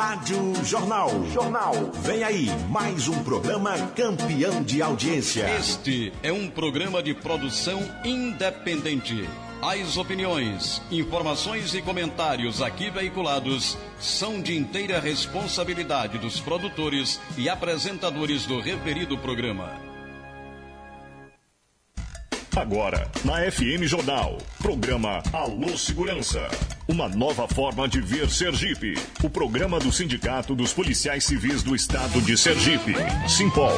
Rádio Jornal. Jornal. Vem aí mais um programa campeão de audiência. Este é um programa de produção independente. As opiniões, informações e comentários aqui veiculados são de inteira responsabilidade dos produtores e apresentadores do referido programa. Agora, na FM Jornal, programa Alô Segurança. Uma nova forma de ver Sergipe. O programa do Sindicato dos Policiais Civis do Estado de Sergipe, Simpol.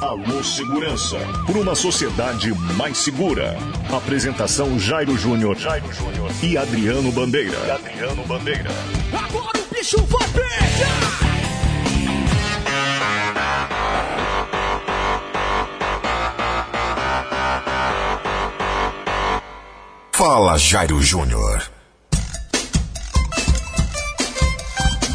Alô Segurança, por uma sociedade mais segura. Apresentação Jairo Júnior, Jairo Júnior e Adriano Bandeira. E Adriano Bandeira. Agora o bicho vai pegar! Fala, Jairo Júnior.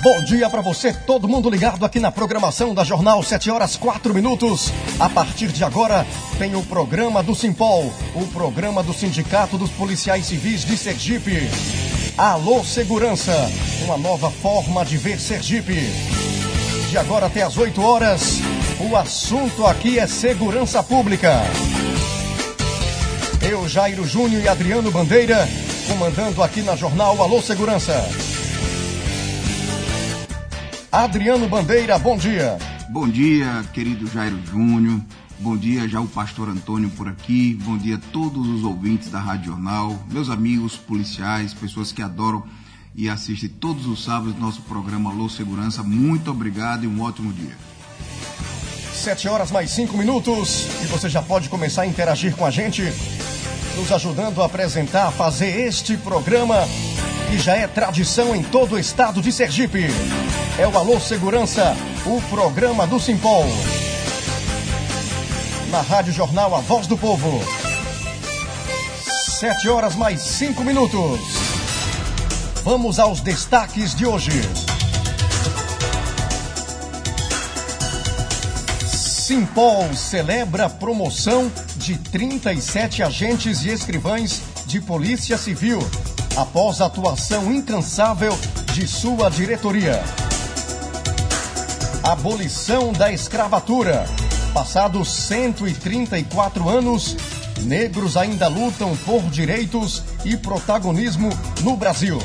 Bom dia para você, todo mundo ligado aqui na programação da Jornal 7 horas 4 minutos. A partir de agora, tem o programa do Simpol, o programa do Sindicato dos Policiais Civis de Sergipe. Alô Segurança, uma nova forma de ver Sergipe. De agora até as 8 horas, o assunto aqui é segurança pública. Eu, Jairo Júnior e Adriano Bandeira, comandando aqui na Jornal Alô Segurança. Adriano Bandeira, bom dia. Bom dia, querido Jairo Júnior. Bom dia, já o pastor Antônio por aqui. Bom dia a todos os ouvintes da Rádio Jornal, meus amigos policiais, pessoas que adoram e assistem todos os sábados nosso programa Alô Segurança. Muito obrigado e um ótimo dia. Sete horas mais cinco minutos e você já pode começar a interagir com a gente nos ajudando a apresentar, fazer este programa que já é tradição em todo o estado de Sergipe. É o Alô Segurança, o programa do Simpol. Na Rádio Jornal A Voz do Povo. Sete horas mais cinco minutos. Vamos aos destaques de hoje. Simpol celebra promoção de 37 agentes e escrivães de Polícia Civil após atuação incansável de sua diretoria. Abolição da escravatura. Passados 134 anos, negros ainda lutam por direitos e protagonismo no Brasil.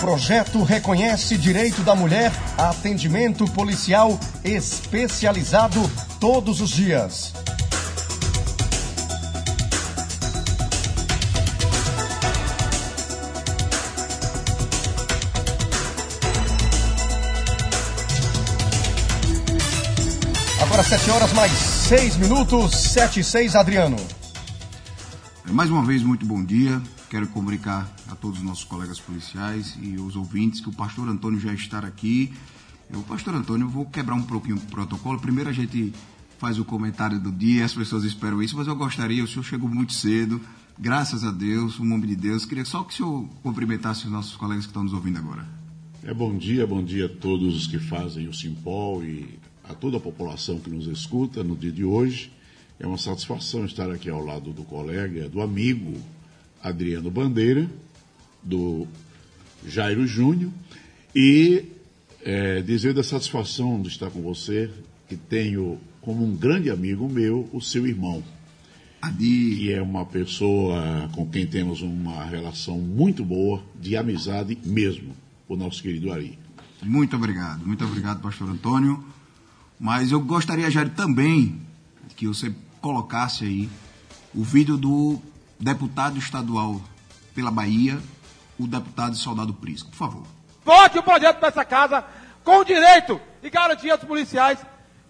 Projeto reconhece direito da mulher a atendimento policial especializado todos os dias. Agora 7 horas mais 6 minutos, 7 e 6, Adriano. Mais uma vez, muito bom dia. Quero comunicar a todos os nossos colegas policiais e os ouvintes que o pastor Antônio já está aqui. O pastor Antônio, eu vou quebrar um pouquinho o protocolo. Primeiro a gente faz o comentário do dia, as pessoas esperam isso, mas eu gostaria, o senhor chegou muito cedo, graças a Deus, o nome de Deus. Queria só que o senhor cumprimentasse os nossos colegas que estão nos ouvindo agora. É bom dia, bom dia a todos os que fazem o Simpol e a toda a população que nos escuta no dia de hoje. É uma satisfação estar aqui ao lado do colega, do amigo Adriano Bandeira, do Jairo Júnior, e é, dizer da satisfação de estar com você, que tenho como um grande amigo meu o seu irmão. Adi. Que é uma pessoa com quem temos uma relação muito boa, de amizade mesmo, o nosso querido Ari. Muito obrigado, muito obrigado, pastor Antônio. Mas eu gostaria, Jair, também que você colocasse aí o vídeo do deputado estadual pela Bahia, o deputado Soldado Prisco. Por favor. Vote o projeto para essa casa com direito e garantia dos policiais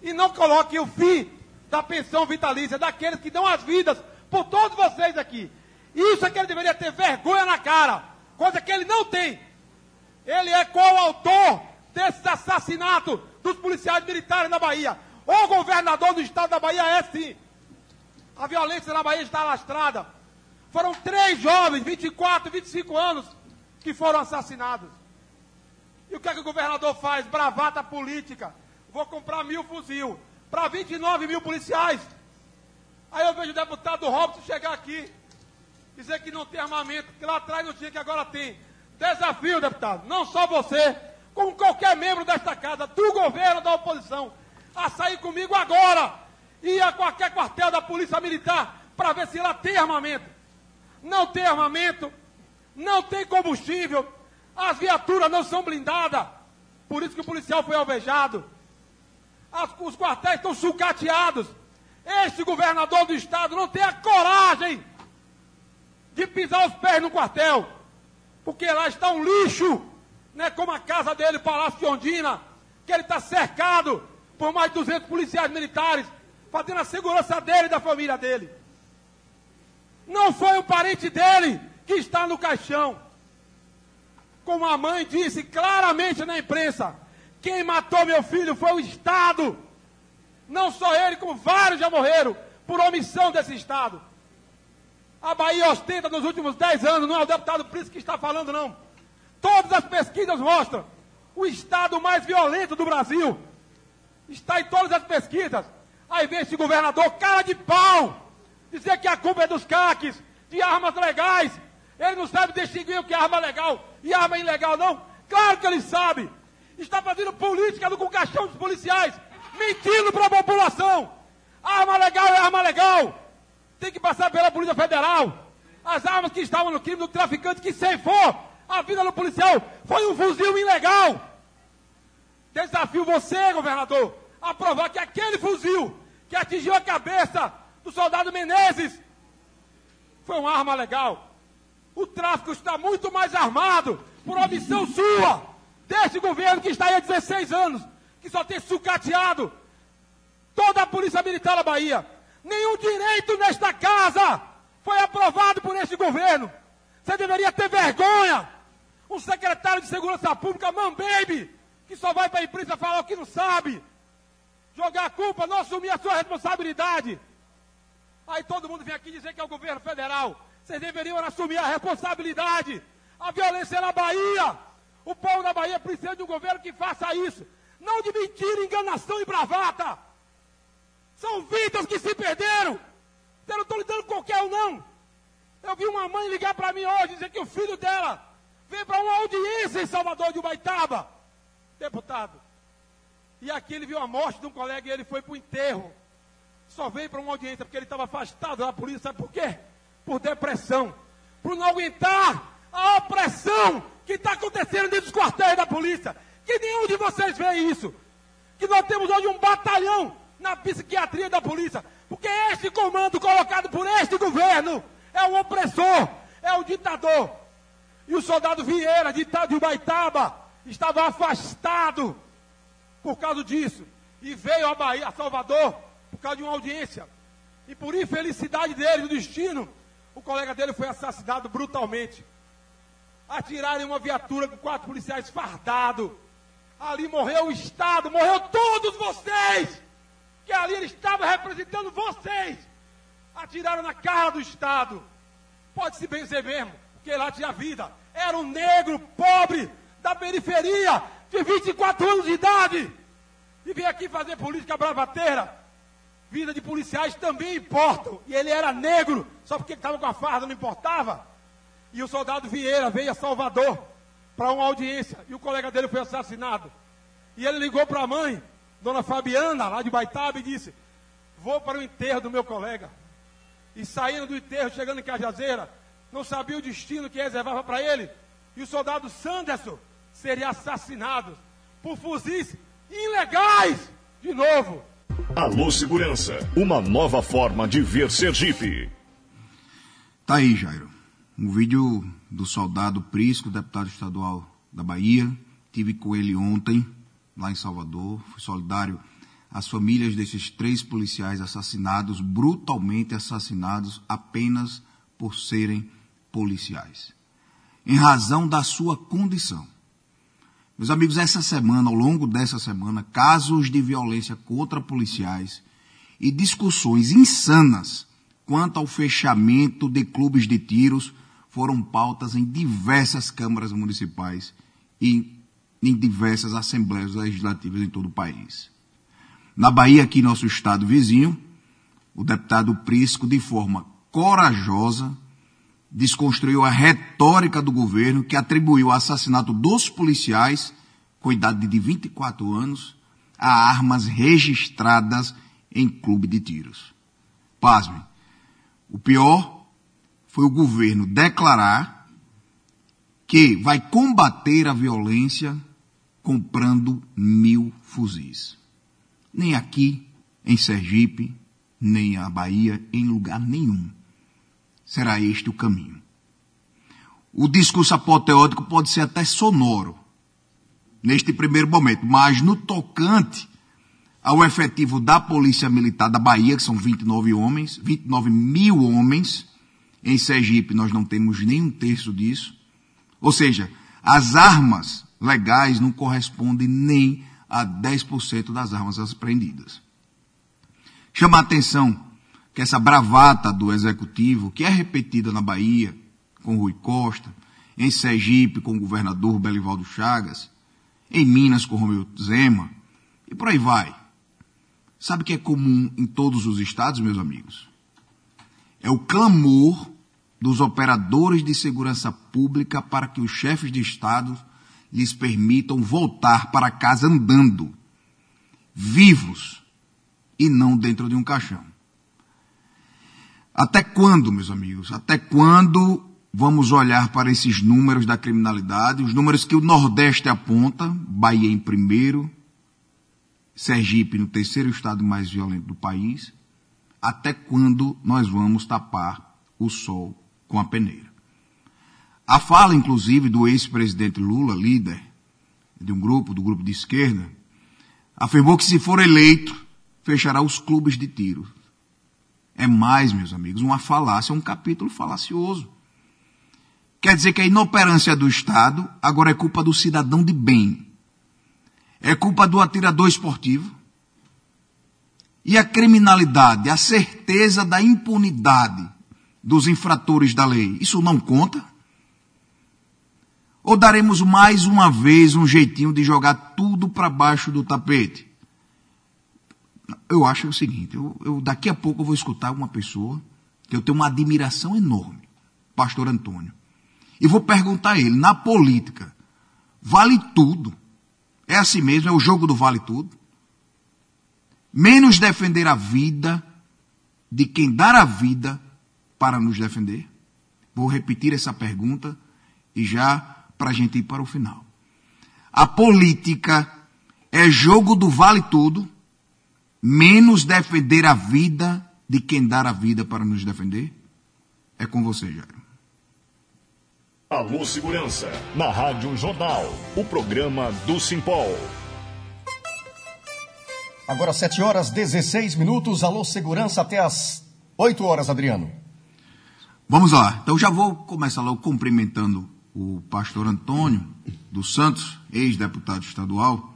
e não coloque o fim da pensão vitalícia daqueles que dão as vidas por todos vocês aqui. Isso é que ele deveria ter vergonha na cara, coisa que ele não tem. Ele é coautor desses assassinatos dos policiais militares na Bahia. O governador do estado da Bahia é sim. A violência na Bahia está alastrada. Foram três jovens, 24, 25 anos, que foram assassinados. E o que é que o governador faz? Bravata política. Vou comprar mil fuzil para 29 mil policiais. Aí eu vejo o deputado Robson chegar aqui, dizer que não tem armamento, que lá atrás não tinha, que agora tem. Desafio, deputado, não só você, como qualquer membro desta casa, do governo, da oposição, a sair comigo agora e a qualquer quartel da Polícia Militar para ver se lá tem armamento. Não tem armamento, não tem combustível, as viaturas não são blindadas, por isso que o policial foi alvejado. As, os quartéis estão sucateados. Este governador do estado não tem a coragem de pisar os pés no quartel, porque lá está um lixo, né, como a casa dele, Palácio de Ondina, que ele está cercado por mais de 200 policiais militares, fazendo a segurança dele e da família dele. Não foi um parente dele que está no caixão. Como a mãe disse claramente na imprensa, quem matou meu filho foi o Estado. Não só ele, como vários já morreram por omissão desse Estado. A Bahia ostenta nos últimos 10 anos, não é o deputado Príncipe que está falando, não. Todas as pesquisas mostram o Estado mais violento do Brasil. Está em todas as pesquisas. Aí vem esse governador, cara de pau, dizer que a culpa é dos caques, de armas legais. Ele não sabe distinguir o que é arma legal e arma ilegal, não. Claro que ele sabe. Está fazendo política no caixão dos policiais, mentindo para a população. Arma legal é arma legal. Tem que passar pela Polícia Federal. As armas que estavam no crime do traficante que ceifou a vida do policial foi um fuzil ilegal. Desafio você, governador, a provar que aquele fuzil que atingiu a cabeça do soldado Menezes foi uma arma legal. O tráfico está muito mais armado por omissão sua, desse governo que está aí há 16 anos, que só tem sucateado toda a Polícia Militar da Bahia. Nenhum direito nesta casa foi aprovado por este governo. Você deveria ter vergonha. Um secretário de Segurança Pública, Baby, que só vai para a imprensa falar o que não sabe. Jogar a culpa, não assumir a sua responsabilidade. Aí todo mundo vem aqui dizer que é o governo federal. Vocês deveriam assumir a responsabilidade. A violência é na Bahia. O povo da Bahia precisa de um governo que faça isso. Não de mentira, enganação e bravata. São vidas que se perderam. Eu não estou lidando com qualquer um, não. Eu vi uma mãe ligar para mim hoje dizer que o filho dela veio para uma audiência em Salvador de Ubaitaba, deputado. E aqui ele viu a morte de um colega e ele foi para o enterro. Só veio para uma audiência porque ele estava afastado da polícia. Sabe por quê? por depressão, por não aguentar a opressão que está acontecendo dentro dos quartéis da polícia. Que nenhum de vocês vê isso. Que nós temos hoje um batalhão na psiquiatria da polícia. Porque este comando colocado por este governo é o opressor, é o ditador. E o soldado Vieira, de, de Ubaitaba, estava afastado por causa disso. E veio a Bahia, a Salvador, causa de uma audiência. E por infelicidade dele, do destino, o colega dele foi assassinado brutalmente. Atiraram em uma viatura com quatro policiais fardados. Ali morreu o Estado, morreu todos vocês. Que ali ele estava representando vocês. Atiraram na cara do Estado. Pode-se benzer mesmo, porque lá tinha vida. Era um negro pobre da periferia, de 24 anos de idade. E veio aqui fazer política bravateira vida de policiais também importam. E ele era negro, só porque estava com a farda não importava. E o soldado Vieira veio a Salvador para uma audiência e o colega dele foi assassinado. E ele ligou para a mãe, dona Fabiana, lá de Baitaba, e disse: Vou para o enterro do meu colega. E saindo do enterro, chegando em Cajazeira, não sabia o destino que reservava para ele. E o soldado Sanderson seria assassinado por fuzis ilegais de novo. Alô Segurança, uma nova forma de ver Sergipe. Tá aí, Jairo. Um vídeo do soldado Prisco, deputado estadual da Bahia. Tive com ele ontem, lá em Salvador. Fui solidário às famílias desses três policiais assassinados, brutalmente assassinados, apenas por serem policiais. Em razão da sua condição. Meus amigos, essa semana, ao longo dessa semana, casos de violência contra policiais e discussões insanas quanto ao fechamento de clubes de tiros foram pautas em diversas câmaras municipais e em diversas assembleias legislativas em todo o país. Na Bahia, aqui nosso estado vizinho, o deputado Prisco, de forma corajosa, desconstruiu a retórica do governo que atribuiu o assassinato dos policiais, com idade de 24 anos, a armas registradas em clube de tiros. Pasmem. O pior foi o governo declarar que vai combater a violência comprando mil fuzis. Nem aqui, em Sergipe, nem na Bahia, em lugar nenhum. Será este o caminho. O discurso apoteótico pode ser até sonoro, neste primeiro momento, mas no tocante ao efetivo da Polícia Militar da Bahia, que são 29 homens, 29 mil homens, em Sergipe nós não temos nem um terço disso. Ou seja, as armas legais não correspondem nem a 10% das armas apreendidas. Chama a atenção que essa bravata do executivo, que é repetida na Bahia, com Rui Costa, em Sergipe com o governador Belivaldo Chagas, em Minas com Romeu Zema, e por aí vai. Sabe que é comum em todos os estados, meus amigos? É o clamor dos operadores de segurança pública para que os chefes de estado lhes permitam voltar para casa andando, vivos e não dentro de um caixão. Até quando, meus amigos? Até quando vamos olhar para esses números da criminalidade, os números que o Nordeste aponta, Bahia em primeiro, Sergipe no terceiro estado mais violento do país, até quando nós vamos tapar o sol com a peneira? A fala, inclusive, do ex-presidente Lula, líder de um grupo, do grupo de esquerda, afirmou que se for eleito, fechará os clubes de tiro. É mais, meus amigos, uma falácia, um capítulo falacioso. Quer dizer que a inoperância do Estado agora é culpa do cidadão de bem. É culpa do atirador esportivo. E a criminalidade, a certeza da impunidade dos infratores da lei, isso não conta? Ou daremos mais uma vez um jeitinho de jogar tudo para baixo do tapete? Eu acho o seguinte, eu, eu, daqui a pouco eu vou escutar uma pessoa que eu tenho uma admiração enorme, pastor Antônio. E vou perguntar a ele, na política, vale tudo? É assim mesmo? É o jogo do vale tudo? Menos defender a vida de quem dar a vida para nos defender? Vou repetir essa pergunta e já para a gente ir para o final. A política é jogo do vale tudo, menos defender a vida de quem dar a vida para nos defender? É com você, Jairo. Alô Segurança, na Rádio Jornal, o programa do Simpol. Agora 7 horas 16 minutos, Alô Segurança até as 8 horas, Adriano. Vamos lá, então já vou começar logo cumprimentando o pastor Antônio dos Santos, ex-deputado estadual.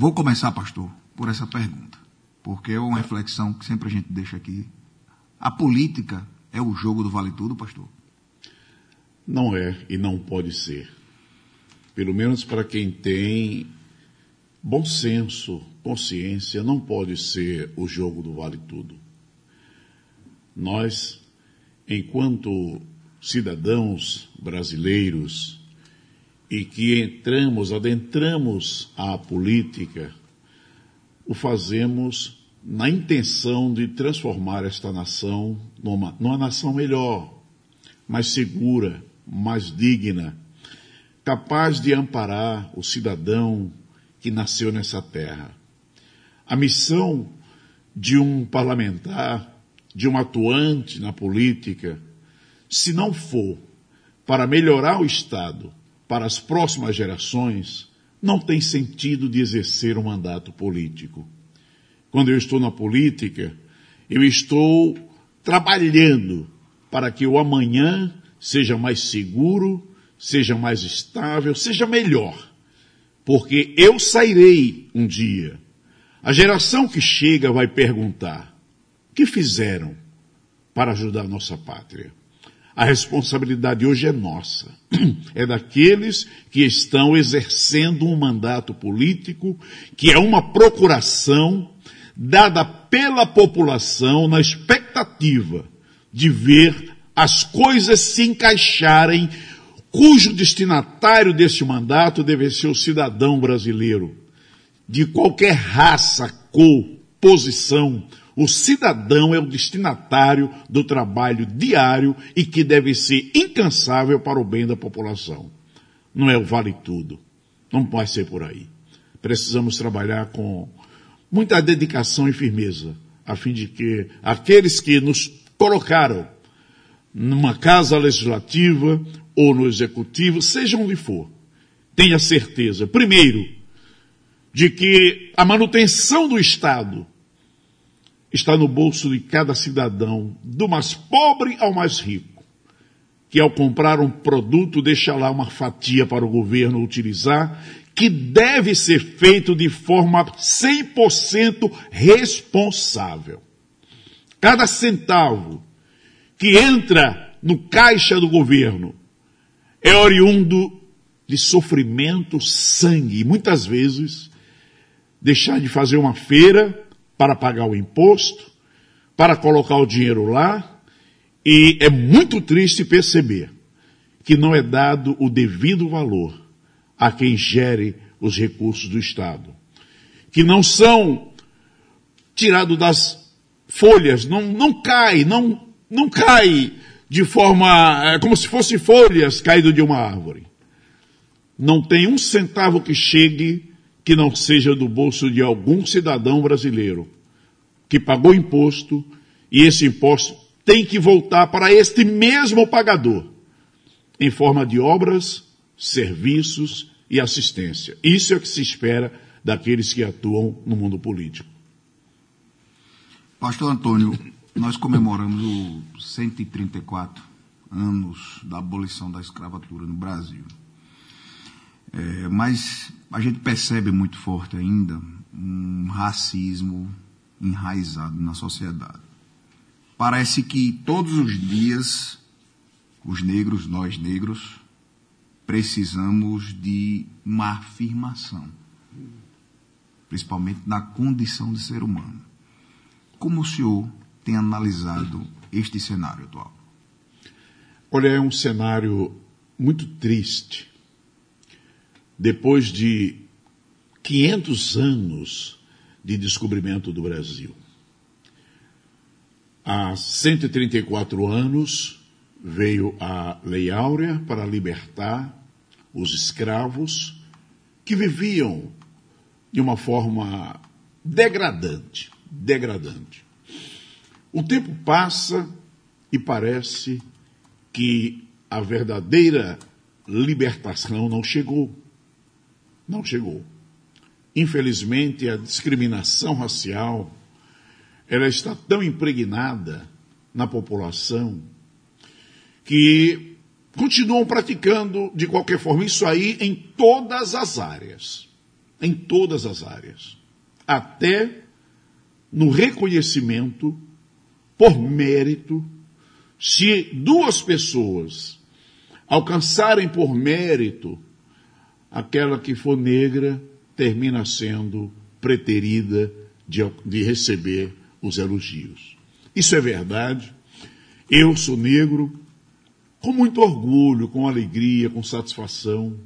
Vou começar, pastor, por essa pergunta, porque é uma reflexão que sempre a gente deixa aqui. A política é o jogo do vale tudo, pastor? Não é e não pode ser. Pelo menos para quem tem bom senso, consciência, não pode ser o jogo do vale tudo. Nós, enquanto cidadãos brasileiros e que entramos, adentramos a política, o fazemos na intenção de transformar esta nação numa, numa nação melhor, mais segura, mais digna, capaz de amparar o cidadão que nasceu nessa terra. A missão de um parlamentar, de um atuante na política, se não for para melhorar o Estado para as próximas gerações, não tem sentido de exercer um mandato político. Quando eu estou na política, eu estou trabalhando para que o amanhã seja mais seguro, seja mais estável, seja melhor. Porque eu sairei um dia. A geração que chega vai perguntar: o que fizeram para ajudar nossa pátria? A responsabilidade hoje é nossa. É daqueles que estão exercendo um mandato político, que é uma procuração dada pela população na expectativa de ver as coisas se encaixarem, cujo destinatário deste mandato deve ser o cidadão brasileiro, de qualquer raça, cor, posição. O cidadão é o destinatário do trabalho diário e que deve ser incansável para o bem da população. Não é o vale tudo. Não pode ser por aí. Precisamos trabalhar com muita dedicação e firmeza, a fim de que aqueles que nos colocaram numa casa legislativa ou no executivo, seja onde for, tenha certeza, primeiro, de que a manutenção do Estado está no bolso de cada cidadão, do mais pobre ao mais rico, que ao comprar um produto deixa lá uma fatia para o governo utilizar que deve ser feito de forma 100% responsável. Cada centavo que entra no caixa do governo é oriundo de sofrimento, sangue, muitas vezes deixar de fazer uma feira para pagar o imposto, para colocar o dinheiro lá, e é muito triste perceber que não é dado o devido valor a quem gere os recursos do Estado, que não são tirados das folhas, não, não cai, não, não cai de forma, é, como se fossem folhas caídas de uma árvore. Não tem um centavo que chegue que não seja do bolso de algum cidadão brasileiro que pagou imposto e esse imposto tem que voltar para este mesmo pagador em forma de obras, serviços e assistência. Isso é o que se espera daqueles que atuam no mundo político. Pastor Antônio, nós comemoramos os 134 anos da abolição da escravatura no Brasil. É, mas a gente percebe muito forte ainda um racismo enraizado na sociedade. Parece que todos os dias os negros, nós negros, precisamos de uma afirmação, principalmente na condição de ser humano. Como o senhor tem analisado este cenário atual? Olha, é um cenário muito triste. Depois de 500 anos de descobrimento do Brasil. Há 134 anos veio a Lei Áurea para libertar os escravos que viviam de uma forma degradante, degradante. O tempo passa e parece que a verdadeira libertação não chegou. Não chegou. Infelizmente, a discriminação racial ela está tão impregnada na população que continuam praticando de qualquer forma isso aí em todas as áreas. Em todas as áreas. Até no reconhecimento por mérito, se duas pessoas alcançarem por mérito, aquela que for negra termina sendo preterida de, de receber os elogios. Isso é verdade. Eu sou negro, com muito orgulho, com alegria, com satisfação.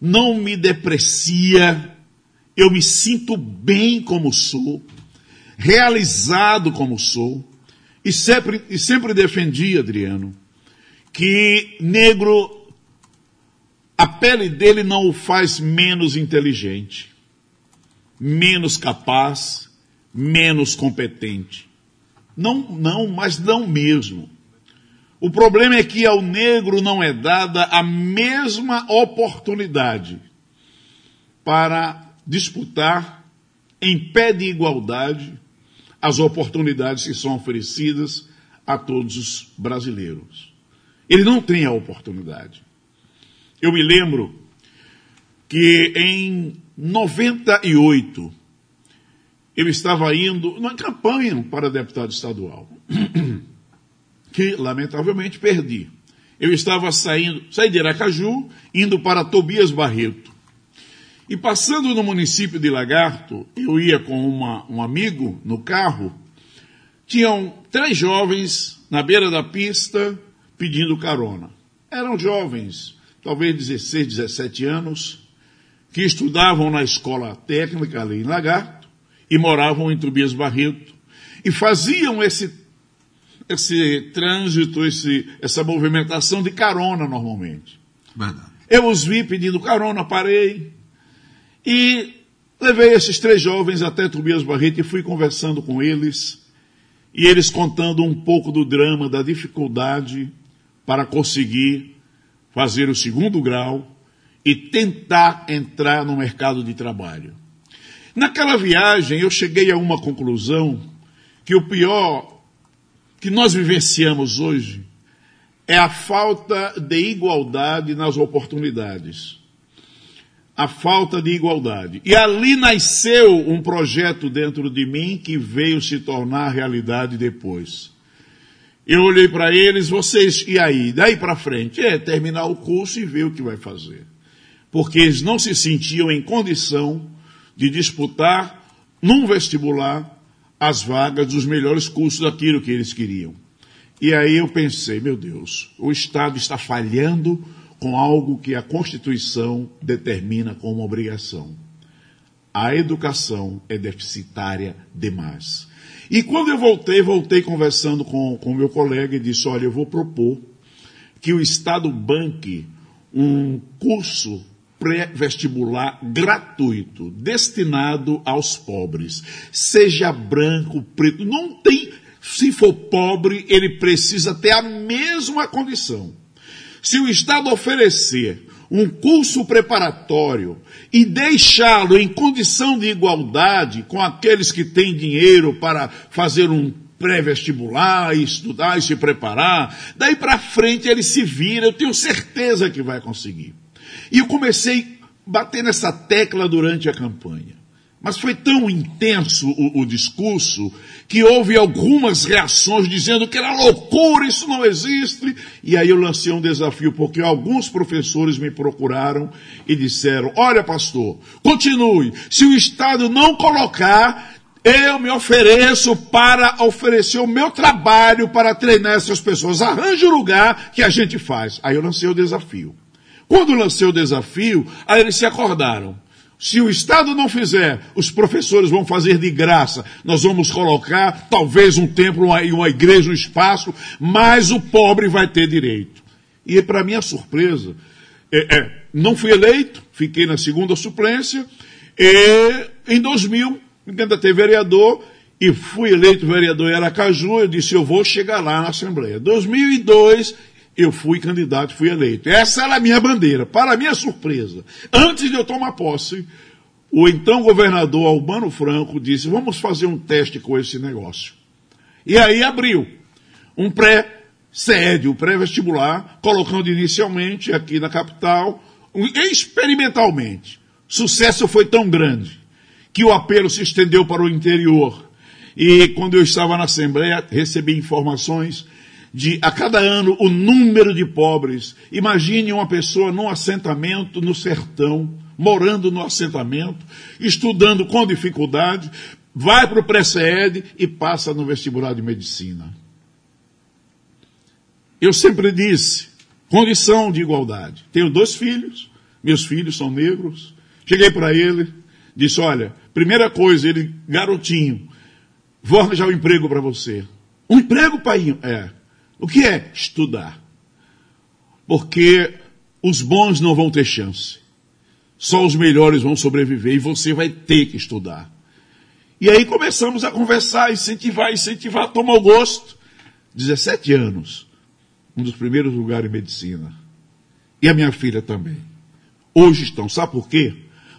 Não me deprecia, eu me sinto bem como sou, realizado como sou, e sempre, e sempre defendi, Adriano, que negro, a pele dele não o faz menos inteligente, menos capaz, menos competente. Não, não, mas não mesmo. O problema é que ao negro não é dada a mesma oportunidade para disputar em pé de igualdade as oportunidades que são oferecidas a todos os brasileiros. Ele não tem a oportunidade. Eu me lembro que em 98 eu estava indo numa campanha para deputado estadual. que lamentavelmente perdi. Eu estava saindo, saí de Aracaju, indo para Tobias Barreto. E passando no município de Lagarto, eu ia com uma, um amigo no carro, tinham três jovens na beira da pista, pedindo carona. Eram jovens, talvez 16, 17 anos, que estudavam na escola técnica ali em Lagarto e moravam em Tobias Barreto e faziam esse, esse trânsito, esse, essa movimentação de carona normalmente. Verdade. Eu os vi pedindo carona, parei e levei esses três jovens até Tobias Barreto e fui conversando com eles e eles contando um pouco do drama, da dificuldade para conseguir fazer o segundo grau e tentar entrar no mercado de trabalho. Naquela viagem eu cheguei a uma conclusão que o pior que nós vivenciamos hoje é a falta de igualdade nas oportunidades. A falta de igualdade. E ali nasceu um projeto dentro de mim que veio se tornar realidade depois. Eu olhei para eles, vocês, e aí? Daí para frente? É terminar o curso e ver o que vai fazer. Porque eles não se sentiam em condição de disputar num vestibular as vagas dos melhores cursos daquilo que eles queriam. E aí eu pensei, meu Deus, o Estado está falhando com algo que a Constituição determina como obrigação. A educação é deficitária demais. E quando eu voltei, voltei conversando com o meu colega e disse, olha, eu vou propor que o Estado banque um curso pré-vestibular gratuito, destinado aos pobres. Seja branco, preto, não tem, se for pobre, ele precisa ter a mesma condição. Se o Estado oferecer um curso preparatório e deixá-lo em condição de igualdade com aqueles que têm dinheiro para fazer um pré-vestibular, estudar e se preparar, daí para frente ele se vira, eu tenho certeza que vai conseguir. E eu comecei a bater nessa tecla durante a campanha. Mas foi tão intenso o, o, discurso que houve algumas reações dizendo que era loucura, isso não existe. E aí eu lancei um desafio, porque alguns professores me procuraram e disseram: Olha, pastor, continue. Se o Estado não colocar, eu me ofereço para oferecer o meu trabalho para treinar essas pessoas. Arranje o lugar que a gente faz. Aí eu lancei o desafio. Quando lancei o desafio, aí eles se acordaram. Se o Estado não fizer, os professores vão fazer de graça. Nós vamos colocar talvez um templo e uma igreja no espaço, mas o pobre vai ter direito. E para minha surpresa, é, é, não fui eleito, fiquei na segunda suplência, e em 2000 me candidatei vereador e fui eleito vereador em Aracaju. Eu disse: eu vou chegar lá na Assembleia. 2002 eu fui candidato, fui eleito. Essa era a minha bandeira. Para minha surpresa, antes de eu tomar posse, o então governador Albano Franco disse: vamos fazer um teste com esse negócio. E aí abriu um pré-sede, um pré-vestibular, colocando inicialmente aqui na capital, experimentalmente. Sucesso foi tão grande que o apelo se estendeu para o interior. E quando eu estava na Assembleia, recebi informações de a cada ano o número de pobres. Imagine uma pessoa num assentamento no sertão, morando no assentamento, estudando com dificuldade, vai para o pré-CED e passa no vestibular de medicina. Eu sempre disse, condição de igualdade. Tenho dois filhos, meus filhos são negros. Cheguei para ele, disse: Olha, primeira coisa, ele, garotinho, vou arranjar um emprego para você. Um emprego, pai? É. O que é estudar? Porque os bons não vão ter chance. Só os melhores vão sobreviver e você vai ter que estudar. E aí começamos a conversar, incentivar, incentivar, tomar o gosto. 17 anos, um dos primeiros lugares em medicina. E a minha filha também. Hoje estão, sabe por quê?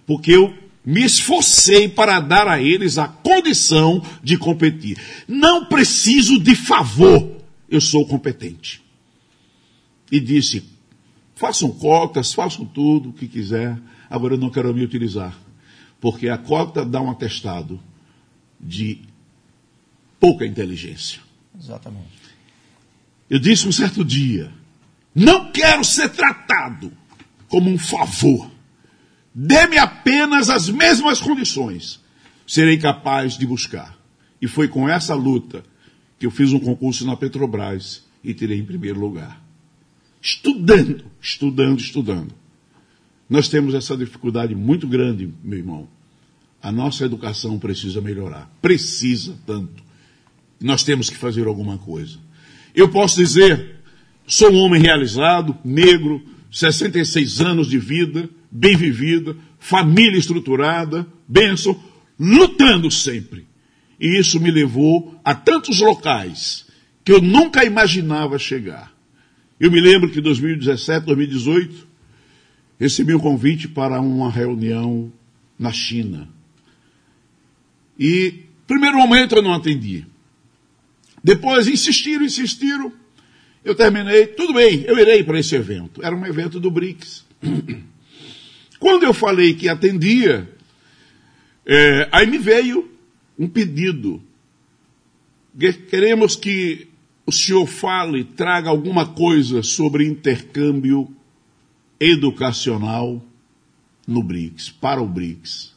Porque eu me esforcei para dar a eles a condição de competir. Não preciso de favor eu sou competente. E disse: façam cotas, façam tudo o que quiser, agora eu não quero me utilizar, porque a cota dá um atestado de pouca inteligência. Exatamente. Eu disse um certo dia: não quero ser tratado como um favor. Dê-me apenas as mesmas condições. Serei capaz de buscar. E foi com essa luta que eu fiz um concurso na Petrobras e tirei em primeiro lugar. Estudando, estudando, estudando. Nós temos essa dificuldade muito grande, meu irmão. A nossa educação precisa melhorar. Precisa tanto. Nós temos que fazer alguma coisa. Eu posso dizer, sou um homem realizado, negro, 66 anos de vida, bem vivida, família estruturada, bênção, lutando sempre. E isso me levou a tantos locais que eu nunca imaginava chegar. Eu me lembro que em 2017, 2018, recebi um convite para uma reunião na China. E, primeiro momento, eu não atendi. Depois insistiram, insistiram. Eu terminei, tudo bem, eu irei para esse evento. Era um evento do BRICS. Quando eu falei que atendia, é, aí me veio um pedido. Queremos que o senhor fale, traga alguma coisa sobre intercâmbio educacional no BRICS, para o BRICS.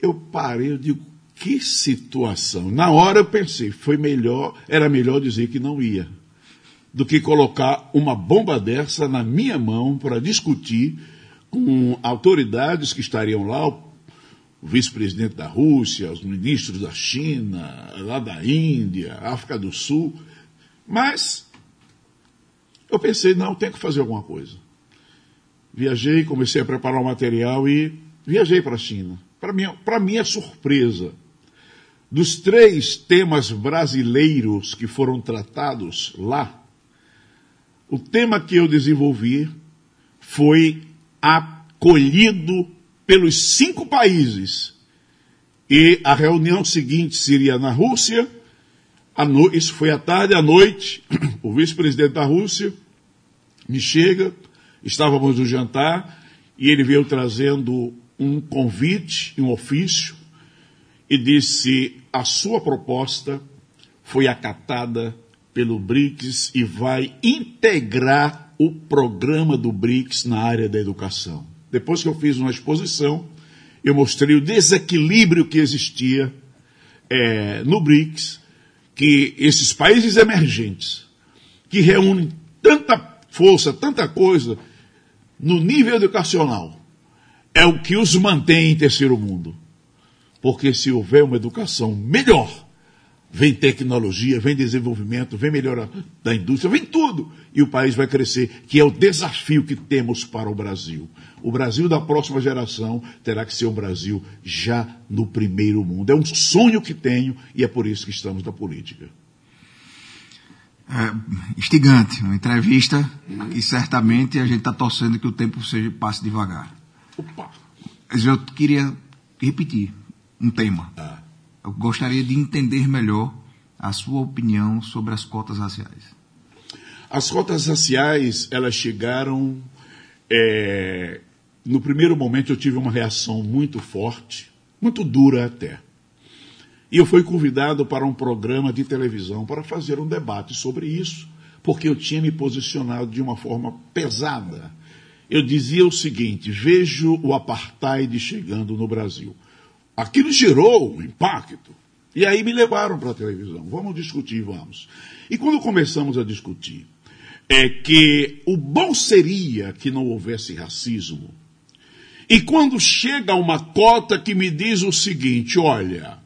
Eu parei, eu digo, que situação. Na hora eu pensei, foi melhor, era melhor dizer que não ia, do que colocar uma bomba dessa na minha mão para discutir com autoridades que estariam lá, o vice-presidente da Rússia, os ministros da China, lá da Índia, África do Sul. Mas eu pensei, não, tem que fazer alguma coisa. Viajei, comecei a preparar o material e viajei para a China. Para minha, minha surpresa, dos três temas brasileiros que foram tratados lá, o tema que eu desenvolvi foi acolhido pelos cinco países. E a reunião seguinte seria na Rússia, no... isso foi à tarde, à noite, o vice-presidente da Rússia me chega, estávamos no jantar, e ele veio trazendo um convite, um ofício, e disse: a sua proposta foi acatada pelo BRICS e vai integrar o programa do BRICS na área da educação. Depois que eu fiz uma exposição, eu mostrei o desequilíbrio que existia é, no BRICS, que esses países emergentes, que reúnem tanta força, tanta coisa, no nível educacional, é o que os mantém em terceiro mundo. Porque se houver uma educação melhor, vem tecnologia, vem desenvolvimento, vem melhora da indústria, vem tudo. E o país vai crescer, que é o desafio que temos para o Brasil. O Brasil da próxima geração terá que ser um Brasil já no primeiro mundo. É um sonho que tenho e é por isso que estamos na política. É, instigante, uma entrevista e certamente a gente está torcendo que o tempo seja, passe devagar. Opa. Mas eu queria repetir um tema. Ah. Eu gostaria de entender melhor a sua opinião sobre as cotas raciais. As cotas raciais, elas chegaram. É, no primeiro momento eu tive uma reação muito forte, muito dura até. E eu fui convidado para um programa de televisão para fazer um debate sobre isso, porque eu tinha me posicionado de uma forma pesada. Eu dizia o seguinte: vejo o apartheid chegando no Brasil. Aquilo gerou um impacto. E aí me levaram para a televisão. Vamos discutir, vamos. E quando começamos a discutir, é que o bom seria que não houvesse racismo. E quando chega uma cota que me diz o seguinte, olha,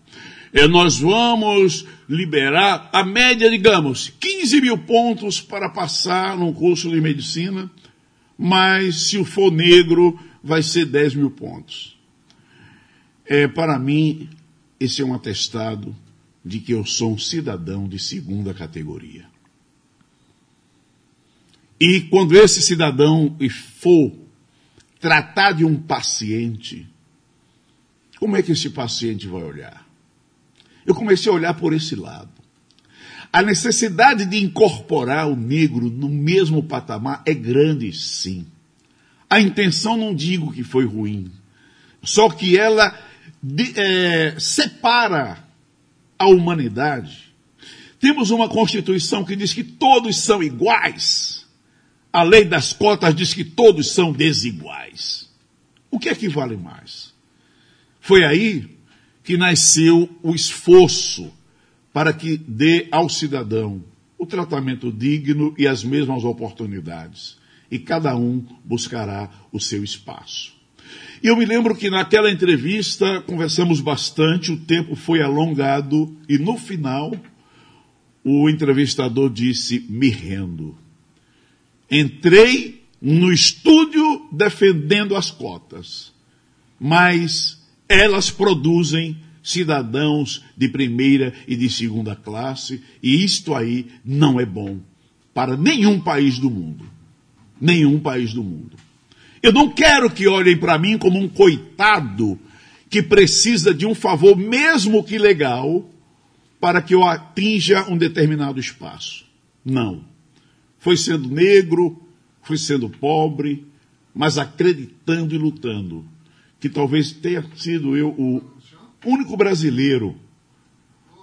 é, nós vamos liberar a média, digamos, 15 mil pontos para passar num curso de medicina, mas se for negro, vai ser 10 mil pontos. É, para mim, esse é um atestado de que eu sou um cidadão de segunda categoria. E quando esse cidadão for tratar de um paciente, como é que esse paciente vai olhar? Eu comecei a olhar por esse lado. A necessidade de incorporar o negro no mesmo patamar é grande, sim. A intenção não digo que foi ruim, só que ela de, é, separa a humanidade. Temos uma Constituição que diz que todos são iguais. A lei das cotas diz que todos são desiguais. O que é que vale mais? Foi aí que nasceu o esforço para que dê ao cidadão o tratamento digno e as mesmas oportunidades. E cada um buscará o seu espaço. E eu me lembro que naquela entrevista conversamos bastante, o tempo foi alongado e no final o entrevistador disse: Me rendo. Entrei no estúdio defendendo as cotas, mas elas produzem cidadãos de primeira e de segunda classe, e isto aí não é bom para nenhum país do mundo. Nenhum país do mundo. Eu não quero que olhem para mim como um coitado que precisa de um favor, mesmo que legal, para que eu atinja um determinado espaço. Não. Foi sendo negro, fui sendo pobre, mas acreditando e lutando. Que talvez tenha sido eu o único brasileiro,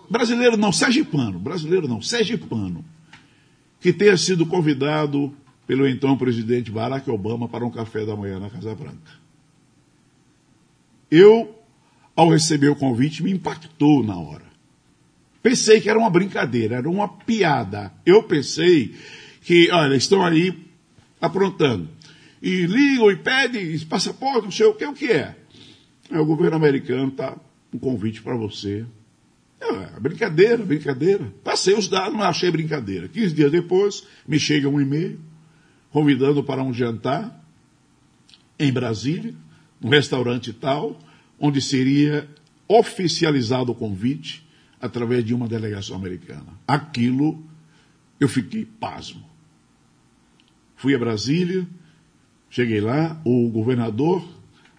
brasileiro não, sergipano, brasileiro não, sergipano, que tenha sido convidado pelo então presidente Barack Obama para um café da manhã na Casa Branca. Eu, ao receber o convite, me impactou na hora. Pensei que era uma brincadeira, era uma piada. Eu pensei que, olha, estão aí aprontando. E ligam e pedem passaporte, não sei o que, o que é. o governo americano está um convite para você. É, brincadeira, brincadeira. Passei os dados, mas achei brincadeira. 15 dias depois, me chega um e-mail convidando para um jantar em Brasília, num restaurante tal, onde seria oficializado o convite através de uma delegação americana. Aquilo eu fiquei pasmo. Fui a Brasília, cheguei lá, o governador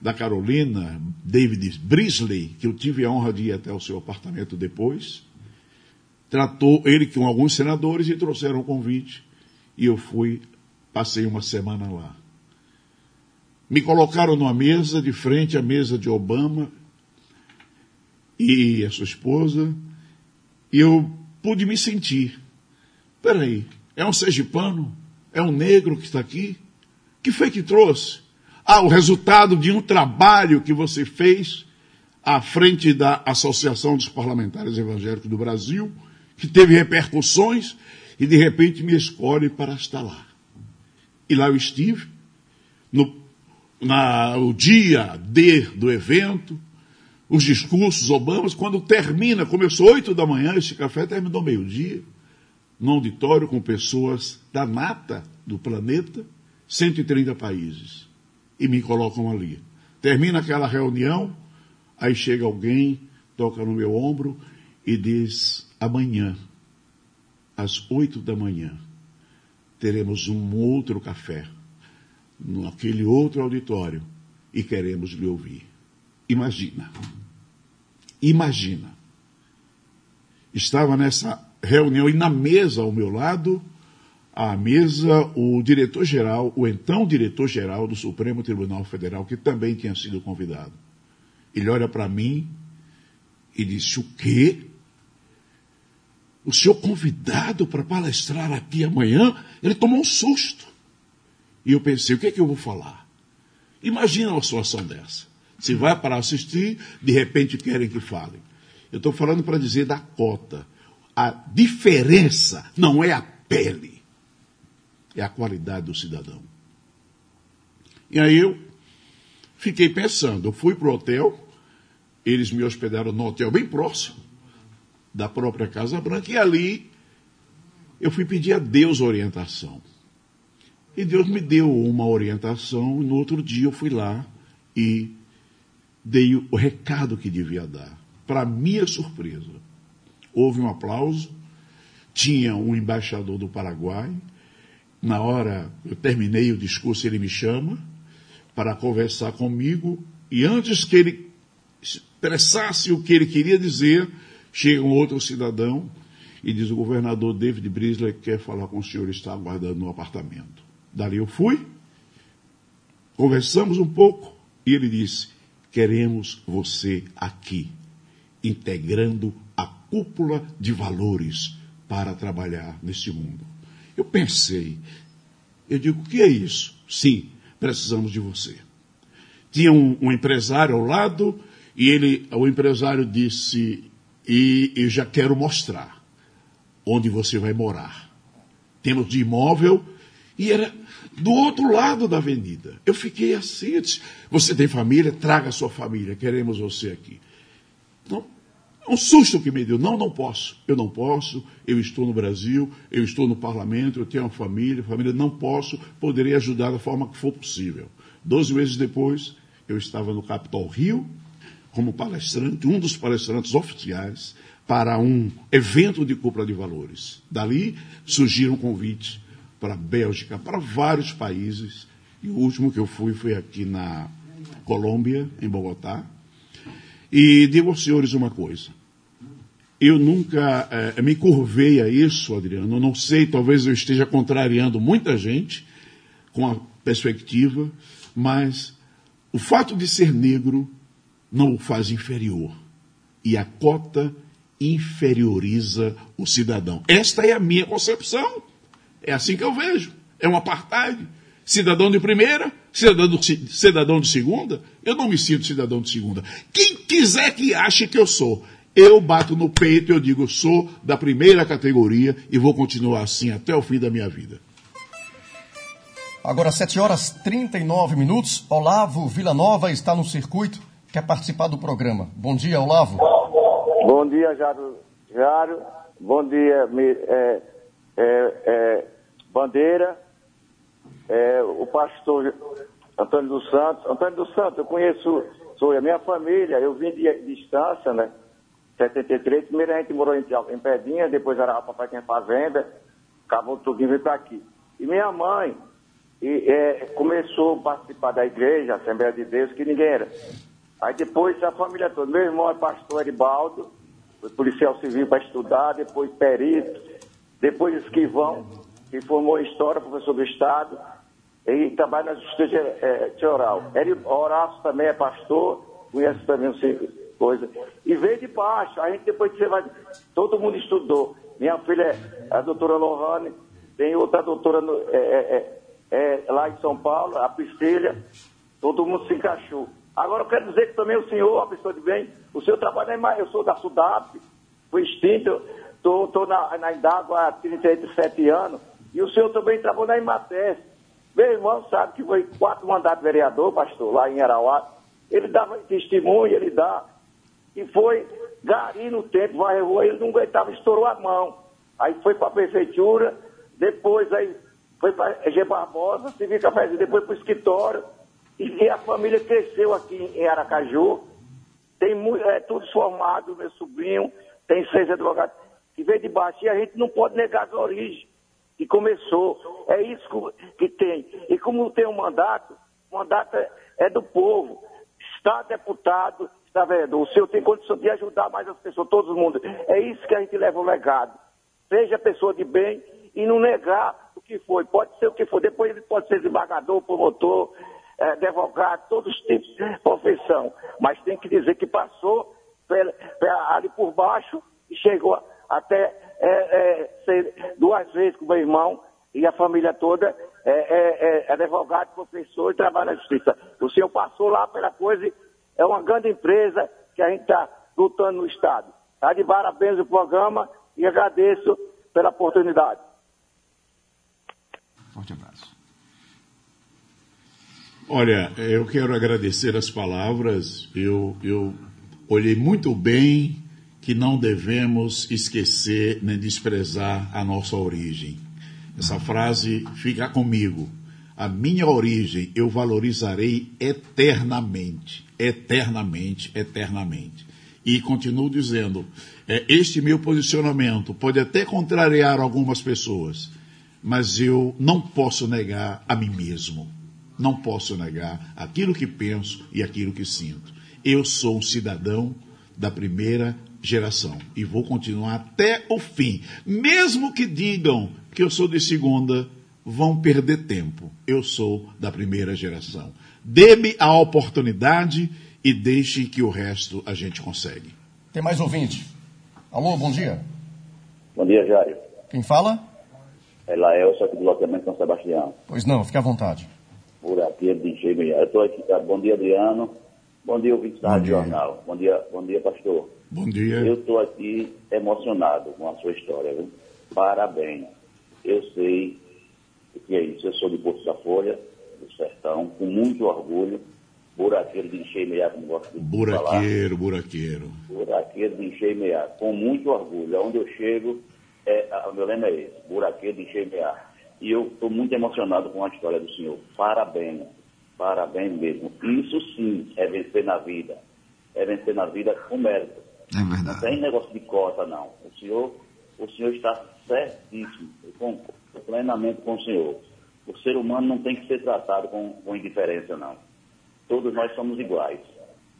da Carolina, David Brisley, que eu tive a honra de ir até o seu apartamento depois, tratou ele com alguns senadores e trouxeram o convite. E eu fui, passei uma semana lá. Me colocaram numa mesa, de frente à mesa de Obama e a sua esposa, e eu pude me sentir. Peraí, é um sergipano? É um negro que está aqui? Que foi que trouxe? Ah, o resultado de um trabalho que você fez à frente da Associação dos Parlamentares Evangélicos do Brasil, que teve repercussões e de repente me escolhe para estar lá. E lá eu estive, no na, dia D do evento, os discursos Obama, quando termina, começou oito da manhã, esse café terminou meio-dia, num auditório com pessoas da nata do planeta, 130 países e me colocam ali. Termina aquela reunião, aí chega alguém, toca no meu ombro e diz: amanhã, às oito da manhã, teremos um outro café, naquele outro auditório, e queremos lhe ouvir. Imagina. Imagina. Estava nessa reunião e na mesa ao meu lado à mesa o diretor-geral, o então diretor-geral do Supremo Tribunal Federal, que também tinha sido convidado. Ele olha para mim e disse: O quê? O senhor convidado para palestrar aqui amanhã? Ele tomou um susto. E eu pensei: o que é que eu vou falar? Imagina uma situação dessa. Se vai para assistir, de repente querem que fale. Eu estou falando para dizer da cota. A diferença não é a pele é a qualidade do cidadão. E aí eu fiquei pensando, eu fui para o hotel, eles me hospedaram no hotel bem próximo da própria Casa Branca, e ali eu fui pedir a Deus orientação. E Deus me deu uma orientação, e no outro dia eu fui lá e dei o recado que devia dar. Para minha surpresa, houve um aplauso, tinha um embaixador do Paraguai, na hora eu terminei o discurso, ele me chama para conversar comigo, e antes que ele expressasse o que ele queria dizer, chega um outro cidadão e diz: O governador David Brisley quer falar com o senhor, está aguardando no apartamento. Dali eu fui, conversamos um pouco, e ele disse: Queremos você aqui, integrando a cúpula de valores para trabalhar neste mundo. Eu pensei, eu digo, o que é isso? Sim, precisamos de você. Tinha um, um empresário ao lado e ele, o empresário disse, e eu já quero mostrar onde você vai morar. Temos de imóvel e era do outro lado da avenida. Eu fiquei assim, eu disse, você tem família? Traga a sua família, queremos você aqui. Então, um susto que me deu. Não, não posso. Eu não posso. Eu estou no Brasil, eu estou no parlamento, eu tenho uma família, família, não posso. Poderei ajudar da forma que for possível. Doze meses depois, eu estava no Capitol Rio, como palestrante, um dos palestrantes oficiais, para um evento de cúpula de valores. Dali surgiram convites para a Bélgica, para vários países. E o último que eu fui foi aqui na Colômbia, em Bogotá. E digo aos senhores uma coisa. Eu nunca eh, me curvei a isso, Adriano. Não sei, talvez eu esteja contrariando muita gente com a perspectiva, mas o fato de ser negro não o faz inferior. E a cota inferioriza o cidadão. Esta é a minha concepção. É assim que eu vejo. É um apartheid. Cidadão de primeira, cidadão, cidadão de segunda. Eu não me sinto cidadão de segunda. Quem quiser que ache que eu sou, eu bato no peito e eu digo, sou da primeira categoria e vou continuar assim até o fim da minha vida. Agora, 7 horas 39 minutos. Olavo Villanova está no circuito, quer participar do programa. Bom dia, Olavo. Bom dia, Jário. Bom dia, é, é, é, Bandeira. É, o pastor Antônio dos Santos. Antônio dos Santos, eu conheço, sou a minha família, eu vim de, distância, né? 73, primeiro a gente morou em, em Pedinha, depois era o papai tinha fazenda, acabou tudo e para aqui. E minha mãe, e, é, começou a participar da igreja, Assembleia de Deus, que ninguém era. Aí depois a família toda, meu irmão é pastor Eribaldo, foi policial civil para estudar, depois perito, depois esquivão, que formou História, professor do Estado, e trabalha na Justiça é, Teoral. Eri Horácio também é pastor, conhece também o coisa. E veio de baixo, a gente depois você vai. Todo mundo estudou. Minha filha é a doutora Lohane, tem outra doutora no, é, é, é é, lá em São Paulo, a Priscila, todo mundo se encaixou. Agora eu quero dizer que também o senhor, a pessoa de bem, o senhor trabalha em eu sou da SUDAP, fui extinto, estou na, na há 37 anos, e o senhor também trabalhou na Imates. Meu irmão sabe que foi quatro mandatos vereador, pastor, lá em Arauá. Ele dava testemunho, ele dá. E foi gari no tempo, vai rua, ele não aguentava, estourou a mão. Aí foi para a prefeitura, depois aí foi para G Barbosa, Civil Cafézinho, depois para o escritório. E, a família cresceu aqui em Aracaju. Tem é, tudo formado, meu sobrinho, tem seis advogados que veio de baixo. E a gente não pode negar a origem que começou. É isso que tem. E como tem um mandato, o mandato é, é do povo. Está deputado, está vereador. O senhor tem condição de ajudar mais as pessoas, todo mundo. É isso que a gente leva o legado. Seja pessoa de bem e não negar o que foi. Pode ser o que for. Depois ele pode ser desembargador, promotor, é, advogado, todos os tipos de profissão. Mas tem que dizer que passou pela, pela, ali por baixo e chegou até é, é, ser duas vezes com meu irmão e a família toda é, é, é advogado, professor e trabalha na justiça. O senhor passou lá pela coisa, é uma grande empresa que a gente está lutando no Estado. Está de parabéns o programa e agradeço pela oportunidade. Forte abraço. Olha, eu quero agradecer as palavras. Eu, eu olhei muito bem que não devemos esquecer nem desprezar a nossa origem. Essa frase fica comigo. A minha origem eu valorizarei eternamente, eternamente, eternamente. E continuo dizendo, é, este meu posicionamento pode até contrariar algumas pessoas, mas eu não posso negar a mim mesmo. Não posso negar aquilo que penso e aquilo que sinto. Eu sou um cidadão da primeira geração e vou continuar até o fim. Mesmo que digam que eu sou de segunda, vão perder tempo. Eu sou da primeira geração. Dê-me a oportunidade e deixe que o resto a gente consegue. Tem mais ouvinte. Alô, bom dia. Bom dia, Jário. Quem fala? É Laelso aqui do loteamento São Sebastião. Pois não, fique à vontade. Por aqui, é DJ Eu estou aqui. Tá? Bom dia, Adriano. Bom dia, ouvinte da Rádio Jornal. Bom dia, bom dia, pastor. Bom dia. Eu estou aqui emocionado com a sua história. Viu? Parabéns. Eu sei o que é isso. Eu sou de Porto da Folha, do Sertão, com muito orgulho. Buraqueiro de encher meia, como gosto de buraqueiro, falar. Buraqueiro, Buraqueiro de encher meia, com muito orgulho. Onde eu chego, é, o meu lema é esse, buraqueiro de encher meia. E eu estou muito emocionado com a história do senhor. Parabéns, parabéns mesmo. Isso sim é vencer na vida. É vencer na vida com mérito. É Não verdade. tem negócio de cota, não. O senhor, o senhor está certíssimo. Eu concordo plenamente com o senhor. O ser humano não tem que ser tratado com, com indiferença, não. Todos nós somos iguais.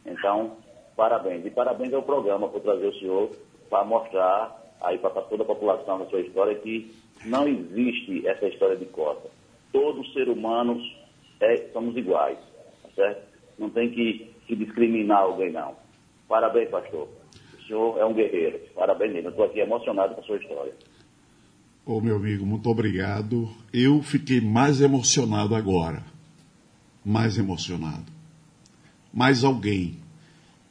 Então, parabéns. E parabéns ao programa por trazer o senhor para mostrar aí para toda a população da sua história que não existe essa história de cota. Todos os seres humanos é, somos iguais, tá certo? Não tem que, que discriminar alguém, não. Parabéns, pastor. O senhor é um guerreiro. Parabéns mesmo. Estou aqui emocionado com a sua história. Ô, meu amigo, muito obrigado. Eu fiquei mais emocionado agora. Mais emocionado. Mais alguém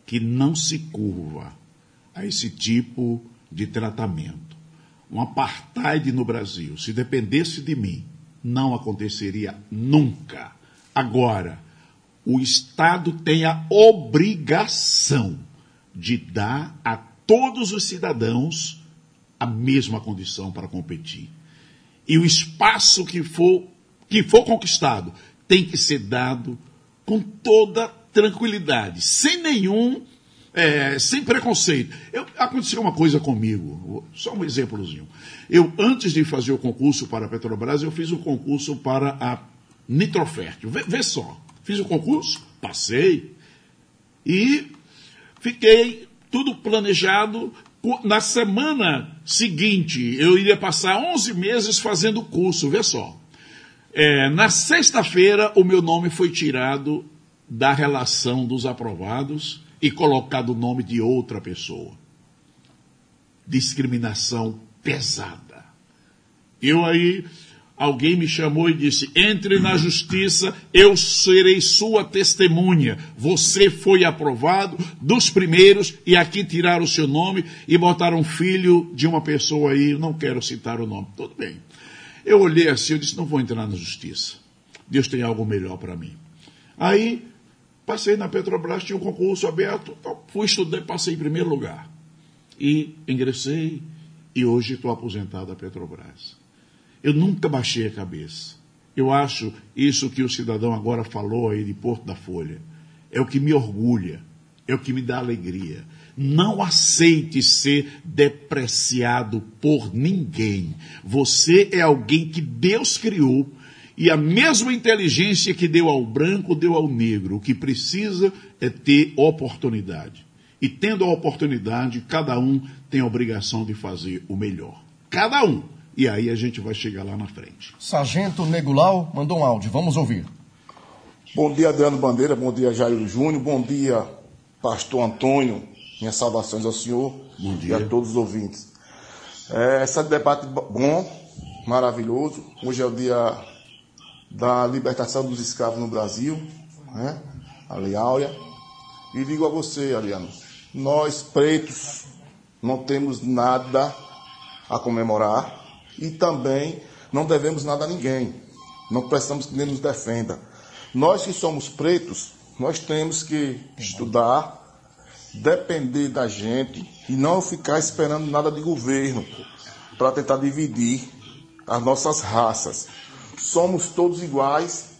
que não se curva a esse tipo de tratamento. Um apartheid no Brasil, se dependesse de mim, não aconteceria nunca. Agora, o Estado tem a obrigação de dar a todos os cidadãos a mesma condição para competir. E o espaço que for, que for conquistado tem que ser dado com toda tranquilidade, sem nenhum, é, sem preconceito. Eu, aconteceu uma coisa comigo, só um exemplozinho. Eu, antes de fazer o concurso para a Petrobras, eu fiz um concurso para a Nitrofértil. Vê, vê só, fiz o concurso, passei e fiquei tudo planejado. Na semana seguinte, eu iria passar 11 meses fazendo o curso, vê só. É, na sexta-feira, o meu nome foi tirado da relação dos aprovados e colocado o nome de outra pessoa. Discriminação pesada. Eu aí, alguém me chamou e disse: entre na justiça, eu serei sua testemunha. Você foi aprovado dos primeiros e aqui tiraram o seu nome e botaram filho de uma pessoa aí, não quero citar o nome. Tudo bem. Eu olhei assim, eu disse: não vou entrar na justiça. Deus tem algo melhor para mim. Aí, passei na Petrobras, tinha um concurso aberto, então, fui estudar, passei em primeiro lugar. E ingressei e hoje estou aposentado da Petrobras. Eu nunca baixei a cabeça. Eu acho isso que o cidadão agora falou aí de Porto da Folha. É o que me orgulha, é o que me dá alegria. Não aceite ser depreciado por ninguém. Você é alguém que Deus criou e a mesma inteligência que deu ao branco, deu ao negro. O que precisa é ter oportunidade. E tendo a oportunidade, cada um tem a obrigação de fazer o melhor. Cada um. E aí a gente vai chegar lá na frente. Sargento Negulau mandou um áudio, vamos ouvir. Bom dia, Adriano Bandeira, bom dia, Jair Júnior, bom dia, Pastor Antônio, minhas saudações ao senhor Bom e dia. a todos os ouvintes. É, esse debate bom, maravilhoso. Hoje é o dia da libertação dos escravos no Brasil, né? a Lei Áurea. E digo a você, Ariano, nós pretos não temos nada a comemorar e também não devemos nada a ninguém. Não precisamos que ninguém nos defenda. Nós que somos pretos, nós temos que estudar, depender da gente e não ficar esperando nada de governo para tentar dividir as nossas raças. Somos todos iguais,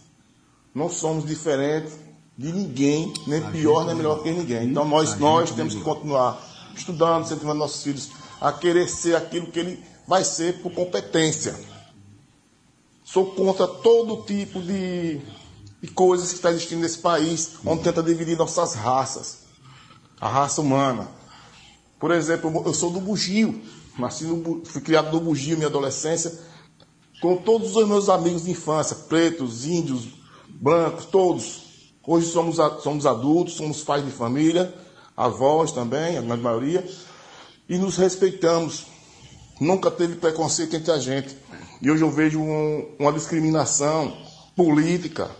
não somos diferentes de ninguém, nem pior nem melhor que ninguém. Então nós, nós temos que continuar estudando, incentivando nossos filhos a querer ser aquilo que ele vai ser por competência. Sou contra todo tipo de, de coisas que está existindo nesse país, onde tenta dividir nossas raças, a raça humana. Por exemplo, eu sou do Bugio, nasci no, fui criado no Bugio, minha adolescência, com todos os meus amigos de infância, pretos, índios, brancos, todos. Hoje somos, somos adultos, somos pais de família, avós também, a grande maioria, e nos respeitamos. Nunca teve preconceito entre a gente. E hoje eu vejo um- uma discriminação política,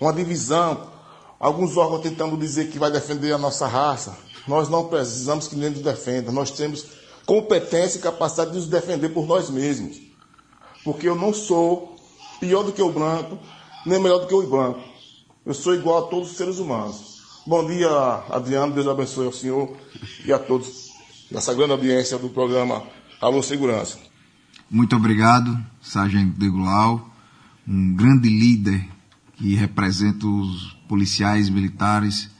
uma divisão, alguns órgãos tentando dizer que vai defender a nossa raça. Nós não precisamos que ninguém nos defenda. Nós temos competência e capacidade de nos defender por nós mesmos. Porque eu não sou pior do que o branco, nem melhor do que o branco. Eu sou igual a todos os seres humanos. Bom dia, Adriano. Deus abençoe ao senhor e a todos nessa grande audiência do programa Alô Segurança. Muito obrigado, Sargento Degulau, um grande líder que representa os policiais militares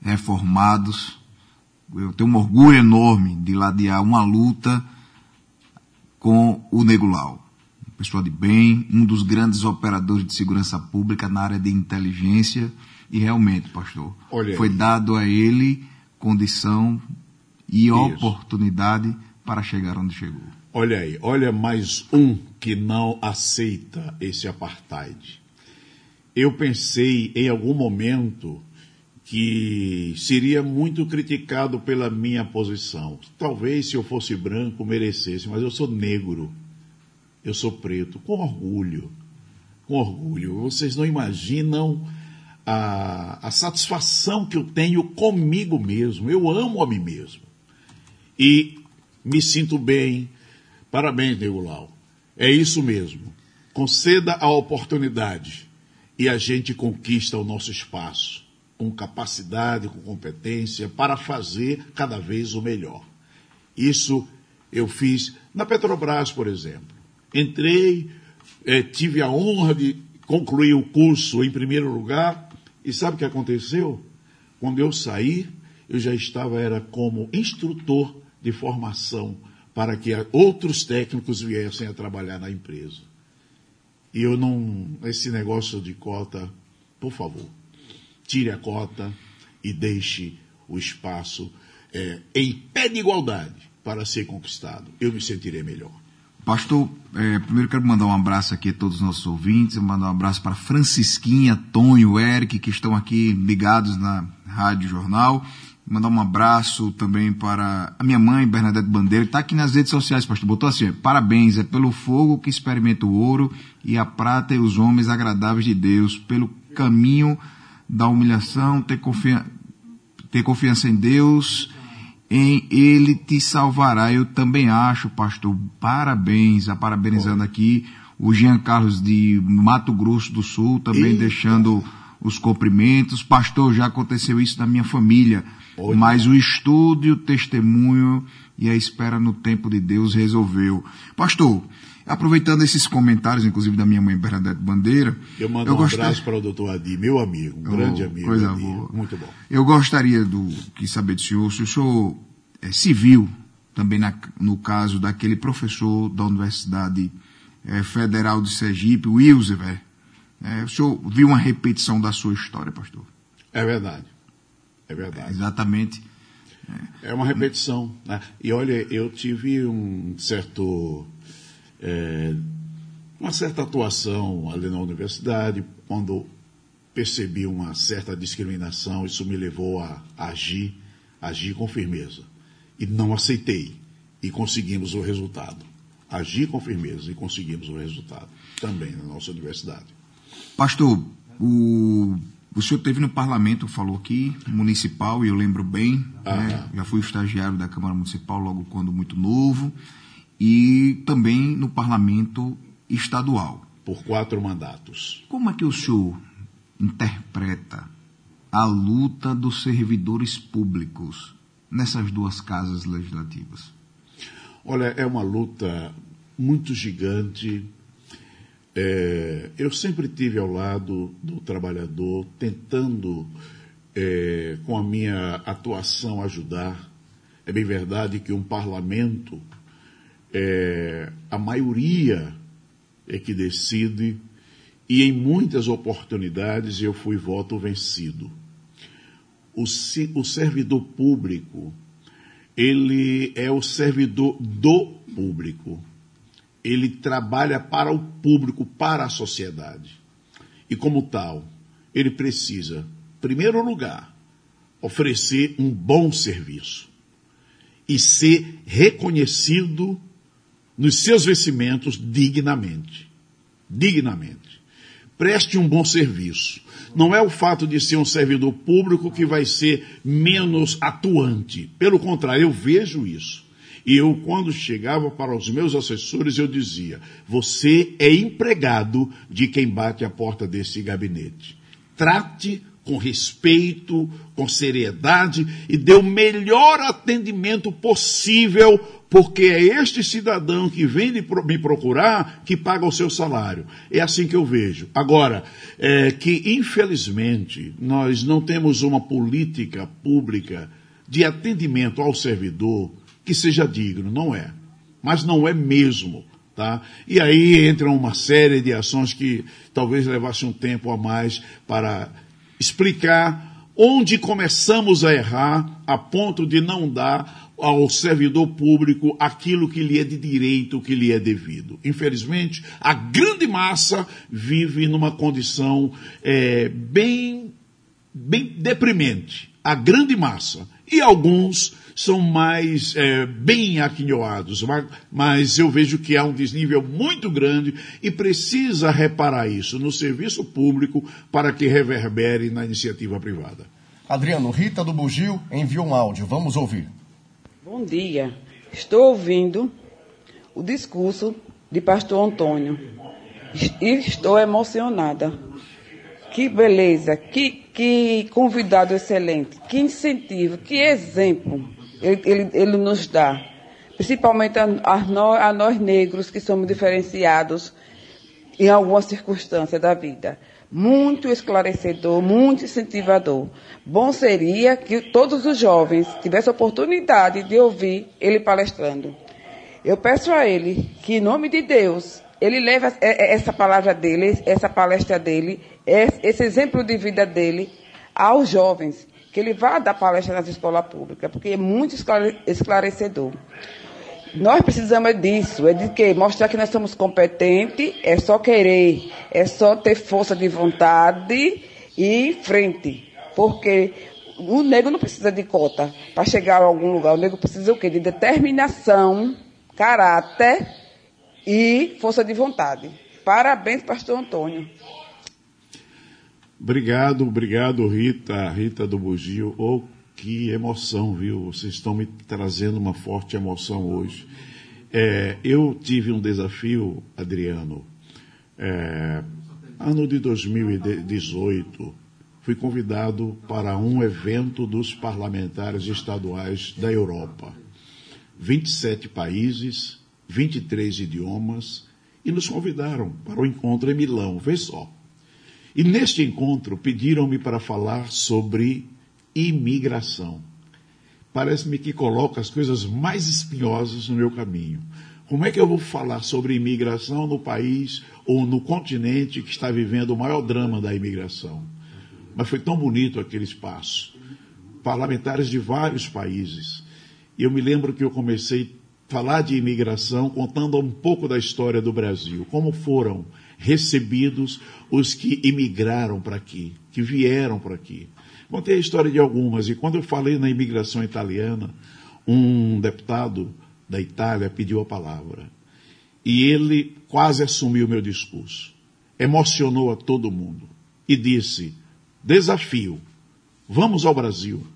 reformados. Eu tenho um orgulho enorme de ladear uma luta com o Negulau. Pessoa de bem, um dos grandes operadores de segurança pública na área de inteligência. E realmente, pastor, foi dado a ele condição e Isso. oportunidade para chegar onde chegou. Olha aí, olha mais um que não aceita esse apartheid. Eu pensei em algum momento que seria muito criticado pela minha posição. Talvez se eu fosse branco merecesse, mas eu sou negro. Eu sou preto, com orgulho. Com orgulho. Vocês não imaginam a, a satisfação que eu tenho comigo mesmo. Eu amo a mim mesmo. E me sinto bem. Parabéns, Negulau. É isso mesmo. Conceda a oportunidade e a gente conquista o nosso espaço com capacidade, com competência para fazer cada vez o melhor. Isso eu fiz na Petrobras, por exemplo. Entrei, eh, tive a honra de concluir o curso em primeiro lugar e sabe o que aconteceu? Quando eu saí, eu já estava era como instrutor de formação para que outros técnicos viessem a trabalhar na empresa. E eu não. Esse negócio de cota, por favor, tire a cota e deixe o espaço eh, em pé de igualdade para ser conquistado. Eu me sentirei melhor. Pastor, eh, primeiro quero mandar um abraço aqui a todos os nossos ouvintes, mandar um abraço para Francisquinha, Tonho, Eric, que estão aqui ligados na Rádio Jornal. Mandar um abraço também para a minha mãe, Bernadette Bandeira, que está aqui nas redes sociais, pastor. Botou assim: parabéns, é pelo fogo que experimenta o ouro e a prata e os homens agradáveis de Deus, pelo caminho da humilhação, ter, ter confiança em Deus, em Ele te salvará. Eu também acho, pastor. Parabéns, a parabenizando aqui o Jean Carlos de Mato Grosso do Sul, também Eita. deixando os cumprimentos. Pastor, já aconteceu isso na minha família, mas o estudo e o testemunho e a espera no tempo de Deus resolveu. Pastor, aproveitando esses comentários, inclusive da minha mãe Bernadette Bandeira, Eu mando um gostaria- abraço para o doutor Adi, meu amigo, um Oh, grande amigo. coisa Adi. boa. Muito bom. Eu gostaria do que saber do senhor se o senhor é civil também na- no caso daquele professor da Universidade eh, Federal de Sergipe, Wilsever. É, o senhor viu uma repetição da sua história, pastor? É verdade. É verdade. Exatamente. É uma repetição. Né? E olha, eu tive um certo. É, uma certa atuação ali na universidade, quando percebi uma certa discriminação, isso me levou a agir, agir com firmeza. E não aceitei. E conseguimos o resultado. Agir com firmeza e conseguimos o resultado. Também na nossa universidade. Pastor, o, o senhor teve no parlamento, falou aqui, municipal, e eu lembro bem, né? já fui estagiário da Câmara Municipal logo quando muito novo, e também no parlamento estadual. Por quatro mandatos. Como é que o senhor interpreta a luta dos servidores públicos nessas duas casas legislativas? Olha, é uma luta muito gigante. É, eu sempre tive ao lado do trabalhador, tentando, é, com a minha atuação, ajudar. É bem verdade que um parlamento, é, a maioria é que decide, e em muitas oportunidades eu fui voto vencido. O, o servidor público, ele é o servidor do público. Ele trabalha para o público, para a sociedade. E como tal, ele precisa, em primeiro lugar, oferecer um bom serviço e ser reconhecido nos seus vencimentos dignamente. Dignamente. preste um bom serviço. Não é o fato de ser um servidor público que vai ser menos atuante. Pelo contrário, eu vejo isso. E eu, quando chegava para os meus assessores, eu dizia: você é empregado de quem bate a porta desse gabinete. Trate com respeito, com seriedade e dê o melhor atendimento possível, porque é este cidadão que vem me procurar que paga o seu salário. É assim que eu vejo. Agora, é que infelizmente nós não temos uma política pública de atendimento ao servidor que seja digno, não é. Mas não é mesmo. Tá? E aí entram uma série de ações que talvez levasse um tempo a mais para explicar onde começamos a errar a ponto de não dar ao servidor público aquilo que lhe é de direito, que lhe é devido. Infelizmente, a grande massa vive numa condição é, bem, bem deprimente. A grande massa. E alguns são mais é, bem aquinhoados, mas, eu vejo que há um desnível muito grande e precisa reparar isso no serviço público para que reverbere na iniciativa privada. Adriano, Rita do Bugio enviou um áudio, vamos ouvir. Bom dia, estou ouvindo o discurso de pastor Antônio e estou emocionada. Que beleza, que, que convidado excelente, que incentivo, que exemplo ele, ele, ele nos dá. Principalmente a, a, nós, a nós negros que somos diferenciados em algumas circunstâncias da vida. Muito esclarecedor, muito incentivador. Bom seria que todos os jovens tivessem a oportunidade de ouvir ele palestrando. Eu peço a ele que, em nome de Deus, ele leve é, é, essa palavra dele, essa palestra dele, esse exemplo de vida dele aos jovens que ele vá dar palestra nas escolas públicas, porque é muito esclarecedor. Nós precisamos disso, é de que mostrar que nós somos competentes, é só querer, é só ter força de vontade e frente. Porque o negro não precisa de cota para chegar a algum lugar. O negro precisa o quê? De determinação, caráter e força de vontade. Parabéns, pastor Antônio. Obrigado, obrigado, Rita, Rita do Bugio. Que emoção, viu? Vocês estão me trazendo uma forte emoção hoje. É, eu tive um desafio, Adriano, é, ano de 2018, fui convidado para um evento dos parlamentares estaduais da Europa. 27 países, 23 idiomas, e nos convidaram para o encontro em Milão. Vê só. E neste encontro pediram-me para falar sobre imigração. Parece-me que coloca as coisas mais espinhosas no meu caminho. Como é que eu vou falar sobre imigração no país ou no continente que está vivendo o maior drama da imigração? Mas foi tão bonito aquele espaço. Parlamentares de vários países. E eu me lembro que eu comecei a falar de imigração contando um pouco da história do Brasil. Como foram recebidos os que imigraram para aqui, que vieram para aqui. Contei a história de algumas, e quando eu falei na imigração italiana, um deputado da Itália pediu a palavra. E ele quase assumiu meu discurso. Emocionou a todo mundo. E disse: Desafio, vamos ao Brasil.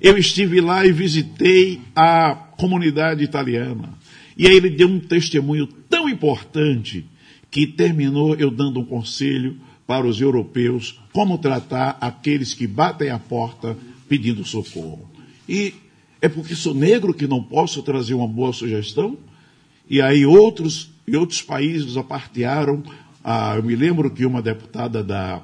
Eu estive lá e visitei a comunidade italiana. E aí ele deu um testemunho tão importante que terminou eu dando um conselho para os europeus como tratar aqueles que batem a porta pedindo socorro. E é porque sou negro que não posso trazer uma boa sugestão? E aí outros, e outros países apartearam. Ah, eu me lembro que uma deputada da,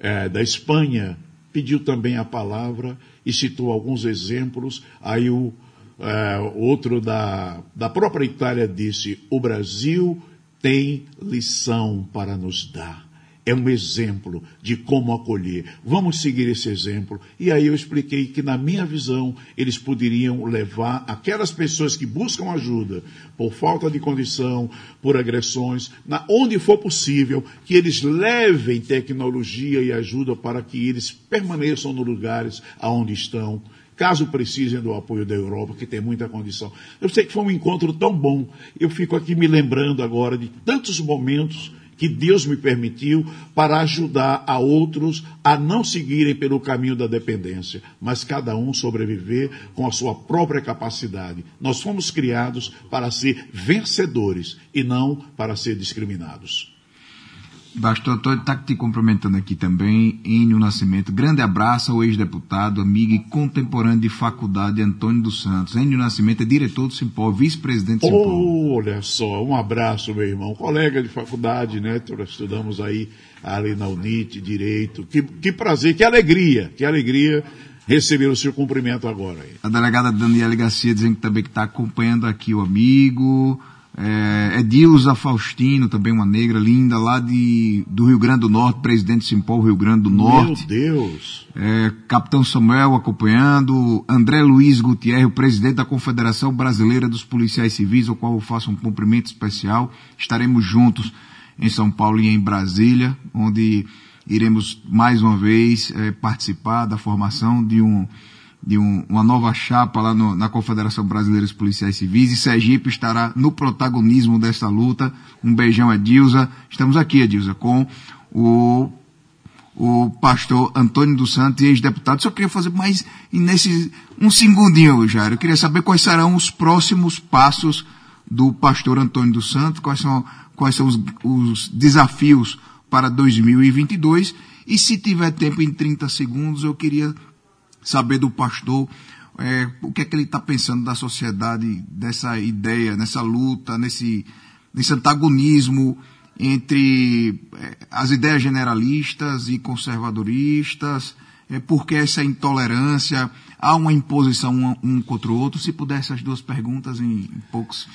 é, da Espanha pediu também a palavra e citou alguns exemplos. Aí o é, outro da, da própria Itália disse: o Brasil tem lição para nos dar. É um exemplo de como acolher. Vamos seguir esse exemplo. E aí eu expliquei que, na minha visão, eles poderiam levar aquelas pessoas que buscam ajuda por falta de condição, por agressões, na, onde for possível, que eles levem tecnologia e ajuda para que eles permaneçam nos lugares aonde estão caso precisem do apoio da Europa, que tem muita condição. Eu sei que foi um encontro tão bom. Eu fico aqui me lembrando agora de tantos momentos que Deus me permitiu para ajudar a outros a não seguirem pelo caminho da dependência, mas cada um sobreviver com a sua própria capacidade. Nós fomos criados para ser vencedores e não para ser discriminados. Antônio está te cumprimentando aqui também, Enio Nascimento. Grande abraço ao ex-deputado, amigo e contemporâneo de faculdade Antônio dos Santos. Enio Nascimento é diretor do Simpol, vice-presidente do Simpol. Oh, olha só, um abraço, meu irmão. Colega de faculdade, né? Estudamos aí ali na UNIT, Direito. Que, que prazer, que alegria, que alegria receber o seu cumprimento agora. Aí. A delegada Daniela Garcia dizendo que também está acompanhando aqui o amigo. É, Edilza Faustino, também uma negra linda, lá de, do Rio Grande do Norte, presidente Simpol, Rio Grande do Norte. Meu Deus! É, Capitão Samuel acompanhando, André Luiz Gutierrez, o presidente da Confederação Brasileira dos Policiais Civis, ao qual eu faço um cumprimento especial. Estaremos juntos em São Paulo e em Brasília, onde iremos mais uma vez é, participar da formação de um de um, uma nova chapa lá no, na Confederação Brasileira dos Policiais Civis e Sergipe estará no protagonismo dessa luta. Um beijão, Edilza. Estamos aqui, Edilza, com o, o pastor Antônio dos Santos, ex-deputado. Só queria fazer mais nesse um segundinho, Jair. Eu queria saber quais serão os próximos passos do pastor Antônio dos Santos, quais são, quais são os, os desafios para 2022. E se tiver tempo em 30 segundos, eu queria saber do pastor é, o que é que ele está pensando da sociedade, dessa ideia, nessa luta, nesse, nesse antagonismo entre é, as ideias generalistas e conservadoristas, é, porque essa intolerância, há uma imposição um, um, contra o outro. Se puder essas duas perguntas em, em poucos,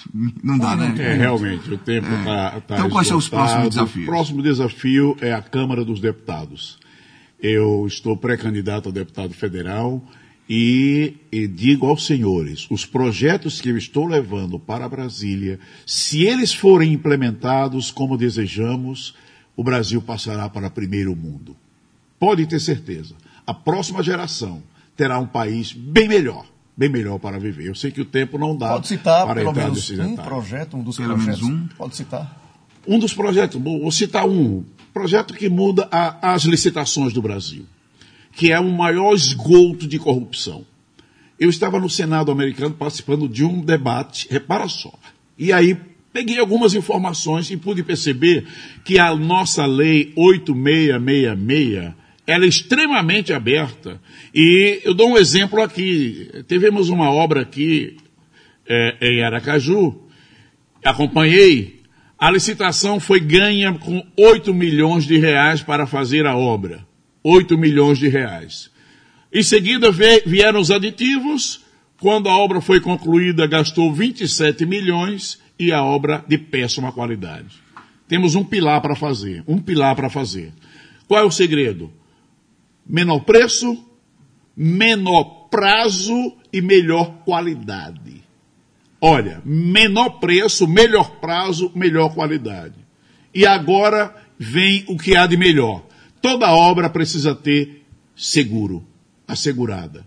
não dá, né? É, realmente, o tempo está é. tá Então, quais são os próximos desafios? O próximo desafio é a Câmara dos Deputados. Eu estou pré-candidato a deputado federal e, e, digo aos senhores, os projetos que eu estou levando para Brasília, se eles forem implementados como desejamos, o Brasil passará para primeiro mundo. Pode ter certeza. A próxima geração terá um país bem melhor, bem melhor para viver. Eu sei que o tempo não dá Pode citar para pelo menos um detalhe. projeto, um dos Pelo projetos. menos um? Pode citar. Um dos projetos, vou citar um, projeto que muda a, as licitações do Brasil, que é o maior esgoto de corrupção. Eu estava no Senado americano participando de um debate, repara só, e aí peguei algumas informações e pude perceber que a nossa lei 8666 ela é extremamente aberta. E eu dou um exemplo aqui. Tivemos uma obra aqui é, em Aracaju, acompanhei a licitação foi ganha com 8 milhões de reais para fazer a obra. 8 milhões de reais. Em seguida vieram os aditivos. Quando a obra foi concluída, gastou 27 milhões e a obra de péssima qualidade. Temos um pilar para fazer. Um pilar para fazer. Qual é o segredo? Menor preço, menor prazo e melhor qualidade. Olha, menor preço, melhor prazo, melhor qualidade. E agora vem o que há de melhor. Toda obra precisa ter seguro, assegurada.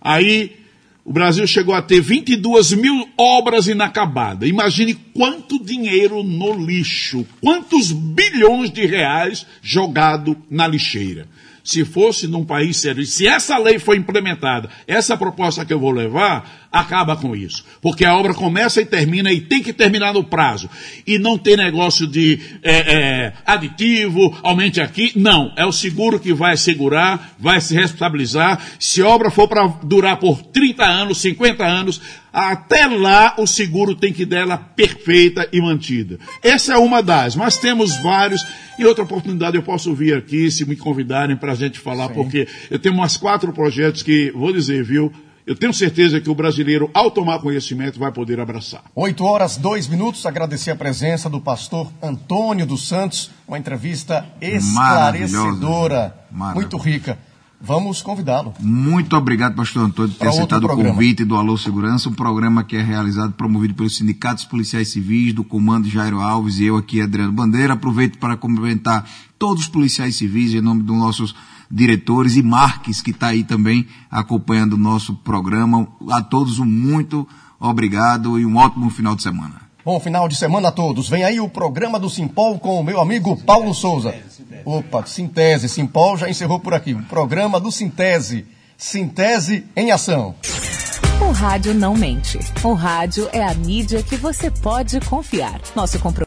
Aí o Brasil chegou a ter 22 mil obras inacabadas. Imagine quanto dinheiro no lixo, quantos bilhões de reais jogado na lixeira. Se fosse num país sério, se essa lei for implementada, essa proposta que eu vou levar, acaba com isso. Porque a obra começa e termina e tem que terminar no prazo. E não tem negócio de é, é, aditivo, aumente aqui. Não. É o seguro que vai segurar, vai se responsabilizar. Se a obra for para durar por 30 anos, 50 anos, até lá o seguro tem que dela perfeita e mantida. Essa é uma das, mas temos vários. E outra oportunidade eu posso vir aqui, se me convidarem para a gente falar, Sim. porque eu tenho umas quatro projetos que, vou dizer, viu, eu tenho certeza que o brasileiro, ao tomar conhecimento, vai poder abraçar. 8 horas, 2 minutos. Agradecer a presença do pastor Antônio dos Santos. Uma entrevista esclarecedora, Maravilhosa. muito rica. Vamos convidá-lo. Muito obrigado, pastor Antônio, por ter aceitado o convite do Alô Segurança, um programa que é realizado, promovido pelos sindicatos policiais civis, do comando Jairo Alves e eu aqui, Adriano Bandeira. Aproveito para cumprimentar todos os policiais civis em nome dos nossos diretores e Marques, que está aí também acompanhando o nosso programa. A todos um muito obrigado e um ótimo final de semana. Bom final de semana a todos. Vem aí o programa do Simpol com o meu amigo Paulo Souza. Opa, Sintese. Simpol já encerrou por aqui. O programa do Sintese. Sintese em ação. O rádio não mente. O rádio é a mídia que você pode confiar. Nosso compromisso